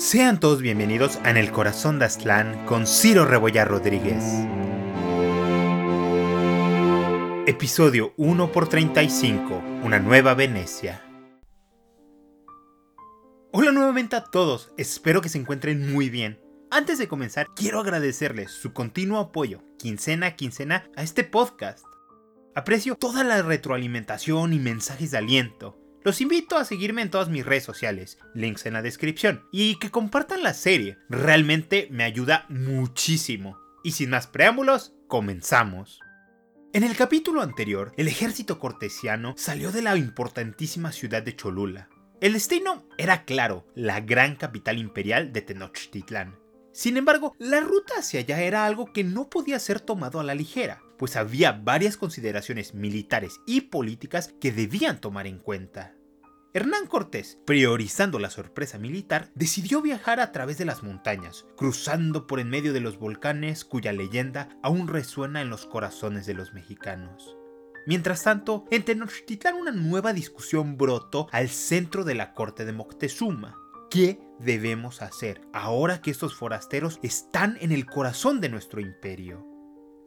Sean todos bienvenidos a En el Corazón de Aztlán con Ciro Rebollar Rodríguez. Episodio 1 por 35 Una nueva Venecia. Hola nuevamente a todos, espero que se encuentren muy bien. Antes de comenzar, quiero agradecerles su continuo apoyo, quincena a quincena, a este podcast. Aprecio toda la retroalimentación y mensajes de aliento los invito a seguirme en todas mis redes sociales, links en la descripción, y que compartan la serie, realmente me ayuda muchísimo. Y sin más preámbulos, comenzamos. En el capítulo anterior, el ejército cortesiano salió de la importantísima ciudad de Cholula. El destino era claro, la gran capital imperial de Tenochtitlán. Sin embargo, la ruta hacia allá era algo que no podía ser tomado a la ligera, pues había varias consideraciones militares y políticas que debían tomar en cuenta. Hernán Cortés, priorizando la sorpresa militar, decidió viajar a través de las montañas, cruzando por en medio de los volcanes cuya leyenda aún resuena en los corazones de los mexicanos. Mientras tanto, en Tenochtitlán una nueva discusión brotó al centro de la corte de Moctezuma, ¿Qué debemos hacer ahora que estos forasteros están en el corazón de nuestro imperio?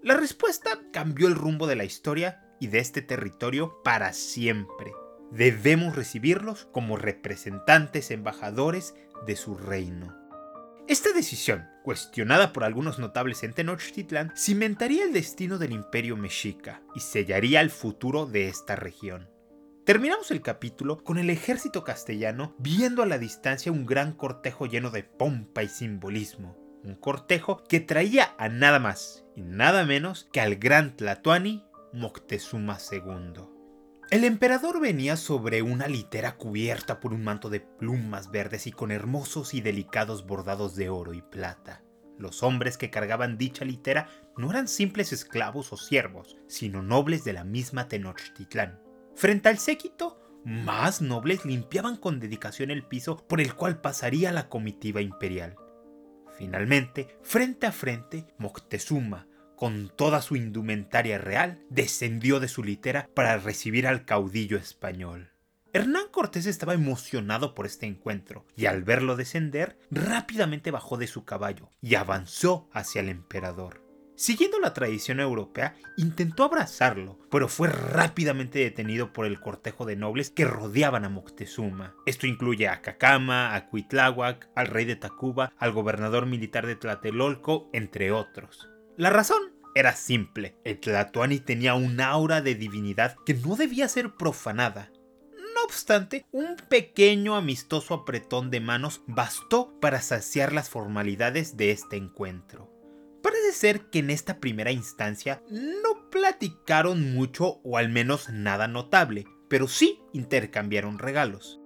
La respuesta cambió el rumbo de la historia y de este territorio para siempre. Debemos recibirlos como representantes embajadores de su reino. Esta decisión, cuestionada por algunos notables en Tenochtitlán, cimentaría el destino del imperio mexica y sellaría el futuro de esta región. Terminamos el capítulo con el ejército castellano viendo a la distancia un gran cortejo lleno de pompa y simbolismo. Un cortejo que traía a nada más y nada menos que al gran Tlatoani Moctezuma II. El emperador venía sobre una litera cubierta por un manto de plumas verdes y con hermosos y delicados bordados de oro y plata. Los hombres que cargaban dicha litera no eran simples esclavos o siervos, sino nobles de la misma Tenochtitlán Frente al séquito, más nobles limpiaban con dedicación el piso por el cual pasaría la comitiva imperial. Finalmente, frente a frente, Moctezuma, con toda su indumentaria real, descendió de su litera para recibir al caudillo español. Hernán Cortés estaba emocionado por este encuentro, y al verlo descender, rápidamente bajó de su caballo y avanzó hacia el emperador. Siguiendo la tradición europea, intentó abrazarlo, pero fue rápidamente detenido por el cortejo de nobles que rodeaban a Moctezuma. Esto incluye a Cacama, a Cuitláhuac, al rey de Tacuba, al gobernador militar de Tlatelolco, entre otros. La razón era simple. El Tlatoani tenía un aura de divinidad que no debía ser profanada. No obstante, un pequeño amistoso apretón de manos bastó para saciar las formalidades de este encuentro. Parece ser que en esta primera instancia no platicaron mucho o al menos nada notable, pero sí intercambiaron regalos.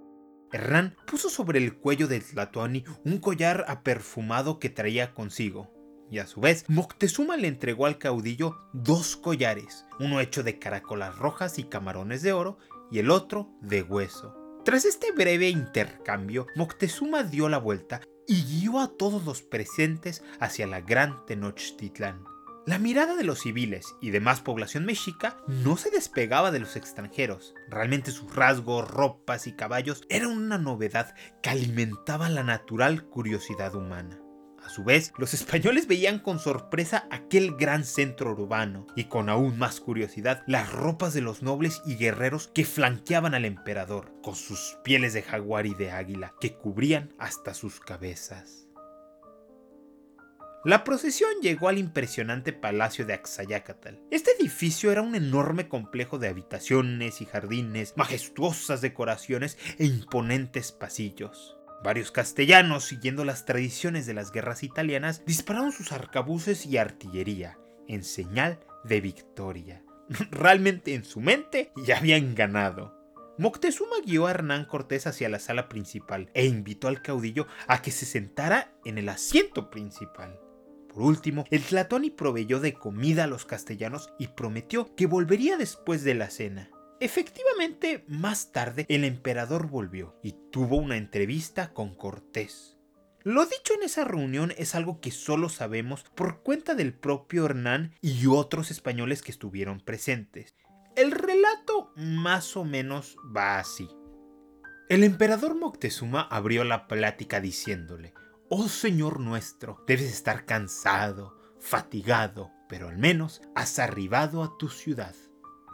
Hernán puso sobre el cuello de Tlatoani un collar aperfumado que traía consigo, y a su vez Moctezuma le entregó al caudillo dos collares, uno hecho de caracolas rojas y camarones de oro y el otro de hueso. Tras este breve intercambio, Moctezuma dio la vuelta y guió a todos los presentes hacia la gran Tenochtitlán. La mirada de los civiles y demás población mexica no se despegaba de los extranjeros. Realmente sus rasgos, ropas y caballos eran una novedad que alimentaba la natural curiosidad humana. A su vez, los españoles veían con sorpresa aquel gran centro urbano y con aún más curiosidad las ropas de los nobles y guerreros que flanqueaban al emperador, con sus pieles de jaguar y de águila que cubrían hasta sus cabezas. La procesión llegó al impresionante palacio de Axayácatl. Este edificio era un enorme complejo de habitaciones y jardines, majestuosas decoraciones e imponentes pasillos. Varios castellanos, siguiendo las tradiciones de las guerras italianas, dispararon sus arcabuces y artillería, en señal de victoria. Realmente en su mente ya habían ganado. Moctezuma guió a Hernán Cortés hacia la sala principal e invitó al caudillo a que se sentara en el asiento principal. Por último, el Tlatoni proveyó de comida a los castellanos y prometió que volvería después de la cena. Efectivamente, más tarde el emperador volvió y tuvo una entrevista con Cortés. Lo dicho en esa reunión es algo que solo sabemos por cuenta del propio Hernán y otros españoles que estuvieron presentes. El relato más o menos va así. El emperador Moctezuma abrió la plática diciéndole, Oh Señor nuestro, debes estar cansado, fatigado, pero al menos has arribado a tu ciudad.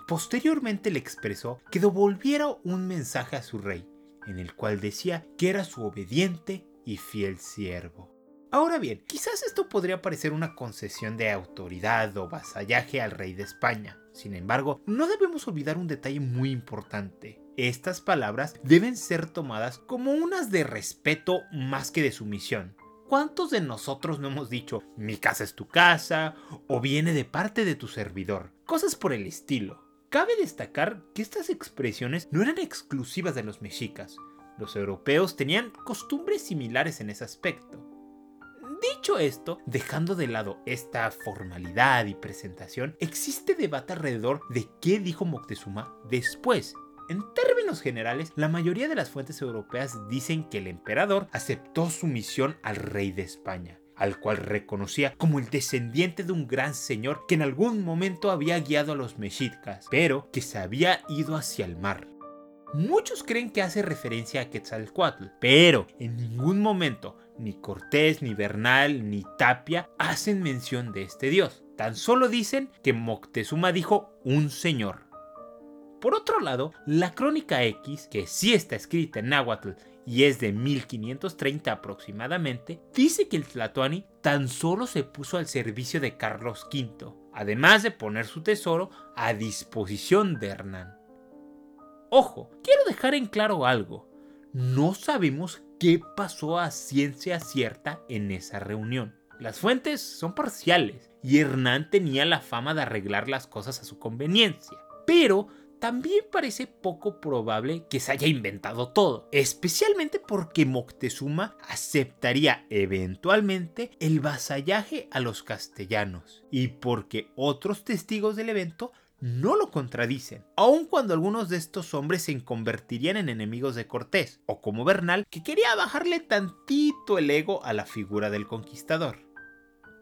Posteriormente le expresó que devolviera un mensaje a su rey, en el cual decía que era su obediente y fiel siervo. Ahora bien, quizás esto podría parecer una concesión de autoridad o vasallaje al rey de España. Sin embargo, no debemos olvidar un detalle muy importante. Estas palabras deben ser tomadas como unas de respeto más que de sumisión. ¿Cuántos de nosotros no hemos dicho, mi casa es tu casa o viene de parte de tu servidor? Cosas por el estilo. Cabe destacar que estas expresiones no eran exclusivas de los mexicas. Los europeos tenían costumbres similares en ese aspecto. Dicho esto, dejando de lado esta formalidad y presentación, existe debate alrededor de qué dijo Moctezuma después. En términos generales, la mayoría de las fuentes europeas dicen que el emperador aceptó su misión al rey de España, al cual reconocía como el descendiente de un gran señor que en algún momento había guiado a los mexicas, pero que se había ido hacia el mar. Muchos creen que hace referencia a Quetzalcoatl, pero en ningún momento ni Cortés, ni Bernal, ni Tapia hacen mención de este dios. Tan solo dicen que Moctezuma dijo un señor. Por otro lado, la crónica X, que sí está escrita en náhuatl y es de 1530 aproximadamente, dice que el Tlatoani tan solo se puso al servicio de Carlos V, además de poner su tesoro a disposición de Hernán. Ojo, quiero dejar en claro algo. No sabemos qué pasó a ciencia cierta en esa reunión. Las fuentes son parciales y Hernán tenía la fama de arreglar las cosas a su conveniencia. Pero también parece poco probable que se haya inventado todo, especialmente porque Moctezuma aceptaría eventualmente el vasallaje a los castellanos y porque otros testigos del evento no lo contradicen, aun cuando algunos de estos hombres se convertirían en enemigos de Cortés, o como Bernal, que quería bajarle tantito el ego a la figura del conquistador.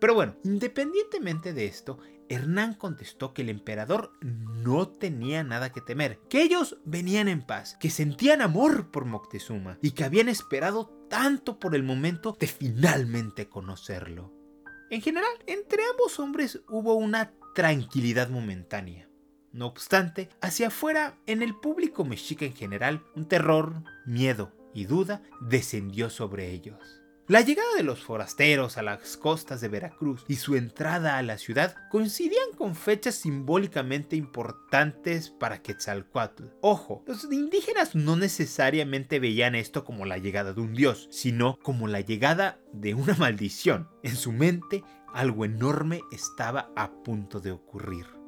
Pero bueno, independientemente de esto, Hernán contestó que el emperador no tenía nada que temer, que ellos venían en paz, que sentían amor por Moctezuma y que habían esperado tanto por el momento de finalmente conocerlo. En general, entre ambos hombres hubo una tranquilidad momentánea. No obstante, hacia afuera, en el público mexica en general, un terror, miedo y duda descendió sobre ellos. La llegada de los forasteros a las costas de Veracruz y su entrada a la ciudad coincidían con fechas simbólicamente importantes para Quetzalcoatl. Ojo, los indígenas no necesariamente veían esto como la llegada de un dios, sino como la llegada de una maldición. En su mente, algo enorme estaba a punto de ocurrir.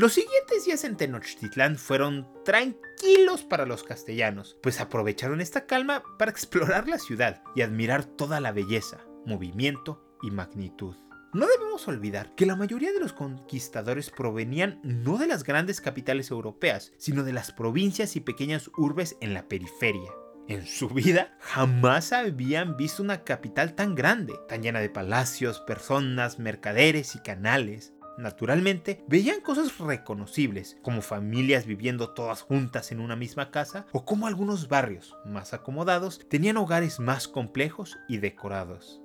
Los siguientes días en Tenochtitlán fueron tranquilos para los castellanos, pues aprovecharon esta calma para explorar la ciudad y admirar toda la belleza, movimiento y magnitud. No debemos olvidar que la mayoría de los conquistadores provenían no de las grandes capitales europeas, sino de las provincias y pequeñas urbes en la periferia. En su vida jamás habían visto una capital tan grande, tan llena de palacios, personas, mercaderes y canales. Naturalmente, veían cosas reconocibles, como familias viviendo todas juntas en una misma casa, o como algunos barrios, más acomodados, tenían hogares más complejos y decorados.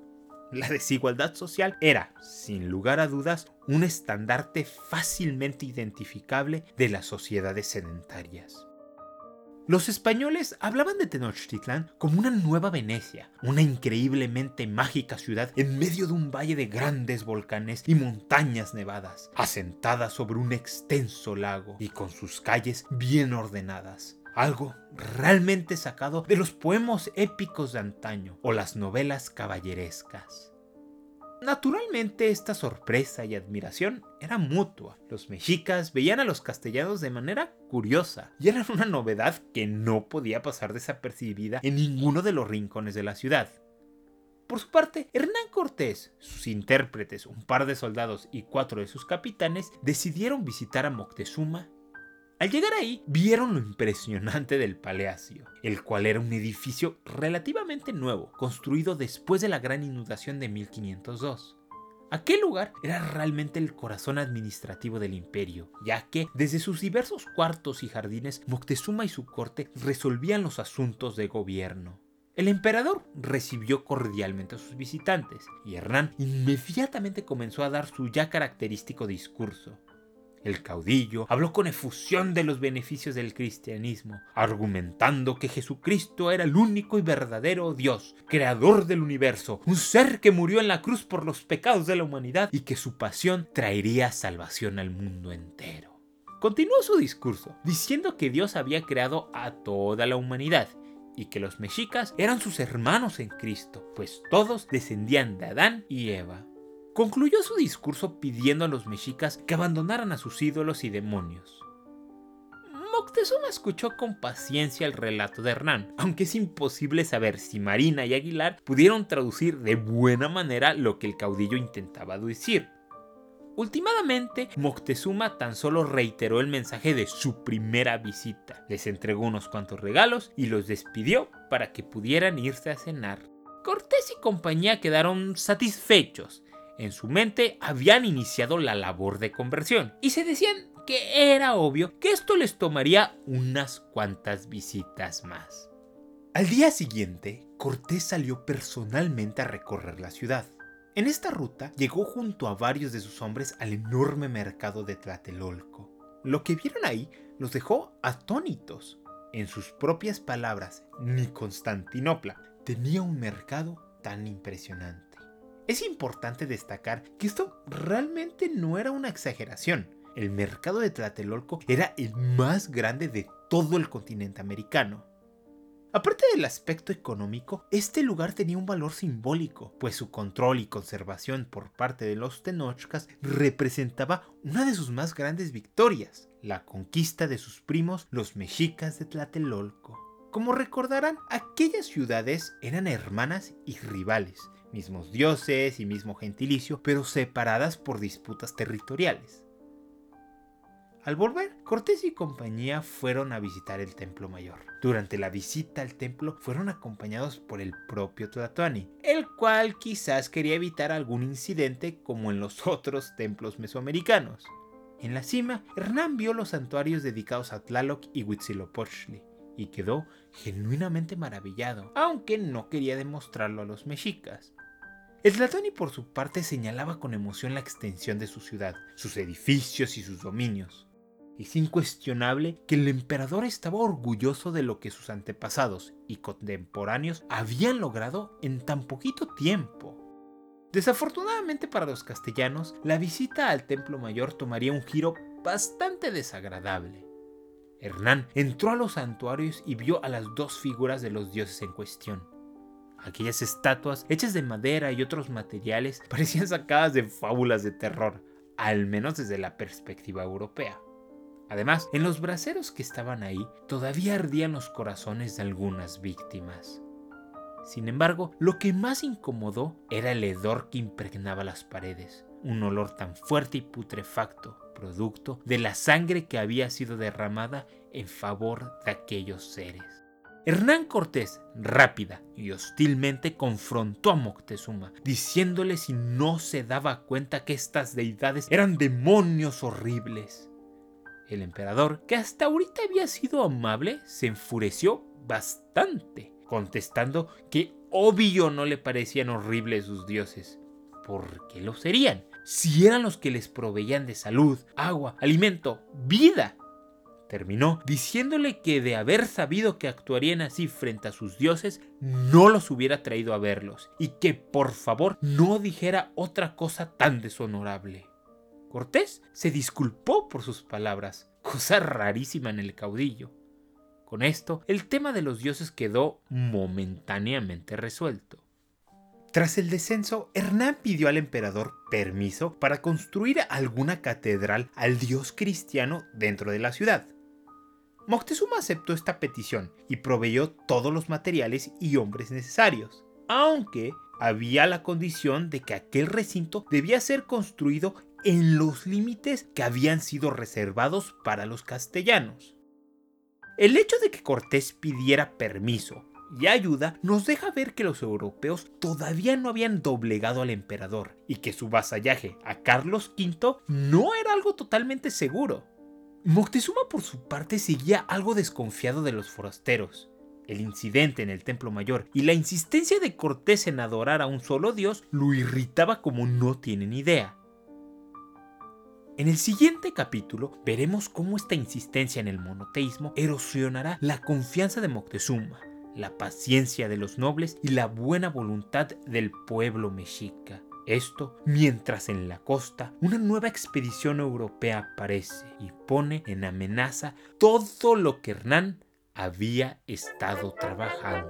La desigualdad social era, sin lugar a dudas, un estandarte fácilmente identificable de las sociedades sedentarias. Los españoles hablaban de Tenochtitlán como una nueva Venecia, una increíblemente mágica ciudad en medio de un valle de grandes volcanes y montañas nevadas, asentada sobre un extenso lago y con sus calles bien ordenadas. Algo realmente sacado de los poemas épicos de antaño o las novelas caballerescas. Naturalmente esta sorpresa y admiración era mutua. Los mexicas veían a los castellanos de manera curiosa y eran una novedad que no podía pasar desapercibida en ninguno de los rincones de la ciudad. Por su parte, Hernán Cortés, sus intérpretes, un par de soldados y cuatro de sus capitanes decidieron visitar a Moctezuma al llegar ahí, vieron lo impresionante del palacio, el cual era un edificio relativamente nuevo, construido después de la gran inundación de 1502. Aquel lugar era realmente el corazón administrativo del imperio, ya que desde sus diversos cuartos y jardines Moctezuma y su corte resolvían los asuntos de gobierno. El emperador recibió cordialmente a sus visitantes y Hernán inmediatamente comenzó a dar su ya característico discurso. El caudillo habló con efusión de los beneficios del cristianismo, argumentando que Jesucristo era el único y verdadero Dios, creador del universo, un ser que murió en la cruz por los pecados de la humanidad y que su pasión traería salvación al mundo entero. Continuó su discurso, diciendo que Dios había creado a toda la humanidad y que los mexicas eran sus hermanos en Cristo, pues todos descendían de Adán y Eva. Concluyó su discurso pidiendo a los mexicas que abandonaran a sus ídolos y demonios. Moctezuma escuchó con paciencia el relato de Hernán, aunque es imposible saber si Marina y Aguilar pudieron traducir de buena manera lo que el caudillo intentaba decir. Últimamente, Moctezuma tan solo reiteró el mensaje de su primera visita, les entregó unos cuantos regalos y los despidió para que pudieran irse a cenar. Cortés y compañía quedaron satisfechos. En su mente habían iniciado la labor de conversión y se decían que era obvio que esto les tomaría unas cuantas visitas más. Al día siguiente, Cortés salió personalmente a recorrer la ciudad. En esta ruta llegó junto a varios de sus hombres al enorme mercado de Tlatelolco. Lo que vieron ahí los dejó atónitos. En sus propias palabras, ni Constantinopla tenía un mercado tan impresionante. Es importante destacar que esto realmente no era una exageración. El mercado de Tlatelolco era el más grande de todo el continente americano. Aparte del aspecto económico, este lugar tenía un valor simbólico, pues su control y conservación por parte de los Tenochcas representaba una de sus más grandes victorias, la conquista de sus primos los mexicas de Tlatelolco. Como recordarán, aquellas ciudades eran hermanas y rivales, mismos dioses y mismo gentilicio, pero separadas por disputas territoriales. Al volver, Cortés y compañía fueron a visitar el templo mayor. Durante la visita al templo fueron acompañados por el propio Tlatoani, el cual quizás quería evitar algún incidente como en los otros templos mesoamericanos. En la cima, Hernán vio los santuarios dedicados a Tlaloc y Huitzilopochtli y quedó genuinamente maravillado, aunque no quería demostrarlo a los mexicas. El Tlatoani por su parte señalaba con emoción la extensión de su ciudad, sus edificios y sus dominios. Es incuestionable que el emperador estaba orgulloso de lo que sus antepasados y contemporáneos habían logrado en tan poquito tiempo. Desafortunadamente para los castellanos, la visita al Templo Mayor tomaría un giro bastante desagradable. Hernán entró a los santuarios y vio a las dos figuras de los dioses en cuestión. Aquellas estatuas, hechas de madera y otros materiales, parecían sacadas de fábulas de terror, al menos desde la perspectiva europea. Además, en los braseros que estaban ahí todavía ardían los corazones de algunas víctimas. Sin embargo, lo que más incomodó era el hedor que impregnaba las paredes, un olor tan fuerte y putrefacto, producto de la sangre que había sido derramada en favor de aquellos seres. Hernán Cortés, rápida y hostilmente, confrontó a Moctezuma, diciéndole si no se daba cuenta que estas deidades eran demonios horribles. El emperador, que hasta ahorita había sido amable, se enfureció bastante, contestando que obvio no le parecían horribles sus dioses. ¿Por qué lo serían? Si eran los que les proveían de salud, agua, alimento, vida. Terminó diciéndole que de haber sabido que actuarían así frente a sus dioses, no los hubiera traído a verlos, y que por favor no dijera otra cosa tan deshonorable. Cortés se disculpó por sus palabras, cosa rarísima en el caudillo. Con esto, el tema de los dioses quedó momentáneamente resuelto. Tras el descenso, Hernán pidió al emperador permiso para construir alguna catedral al dios cristiano dentro de la ciudad. Moctezuma aceptó esta petición y proveyó todos los materiales y hombres necesarios, aunque había la condición de que aquel recinto debía ser construido en los límites que habían sido reservados para los castellanos. El hecho de que Cortés pidiera permiso y ayuda nos deja ver que los europeos todavía no habían doblegado al emperador y que su vasallaje a Carlos V no era algo totalmente seguro. Moctezuma por su parte seguía algo desconfiado de los forasteros. El incidente en el Templo Mayor y la insistencia de Cortés en adorar a un solo dios lo irritaba como no tienen idea. En el siguiente capítulo veremos cómo esta insistencia en el monoteísmo erosionará la confianza de Moctezuma, la paciencia de los nobles y la buena voluntad del pueblo mexica. Esto mientras en la costa una nueva expedición europea aparece y pone en amenaza todo lo que Hernán había estado trabajando.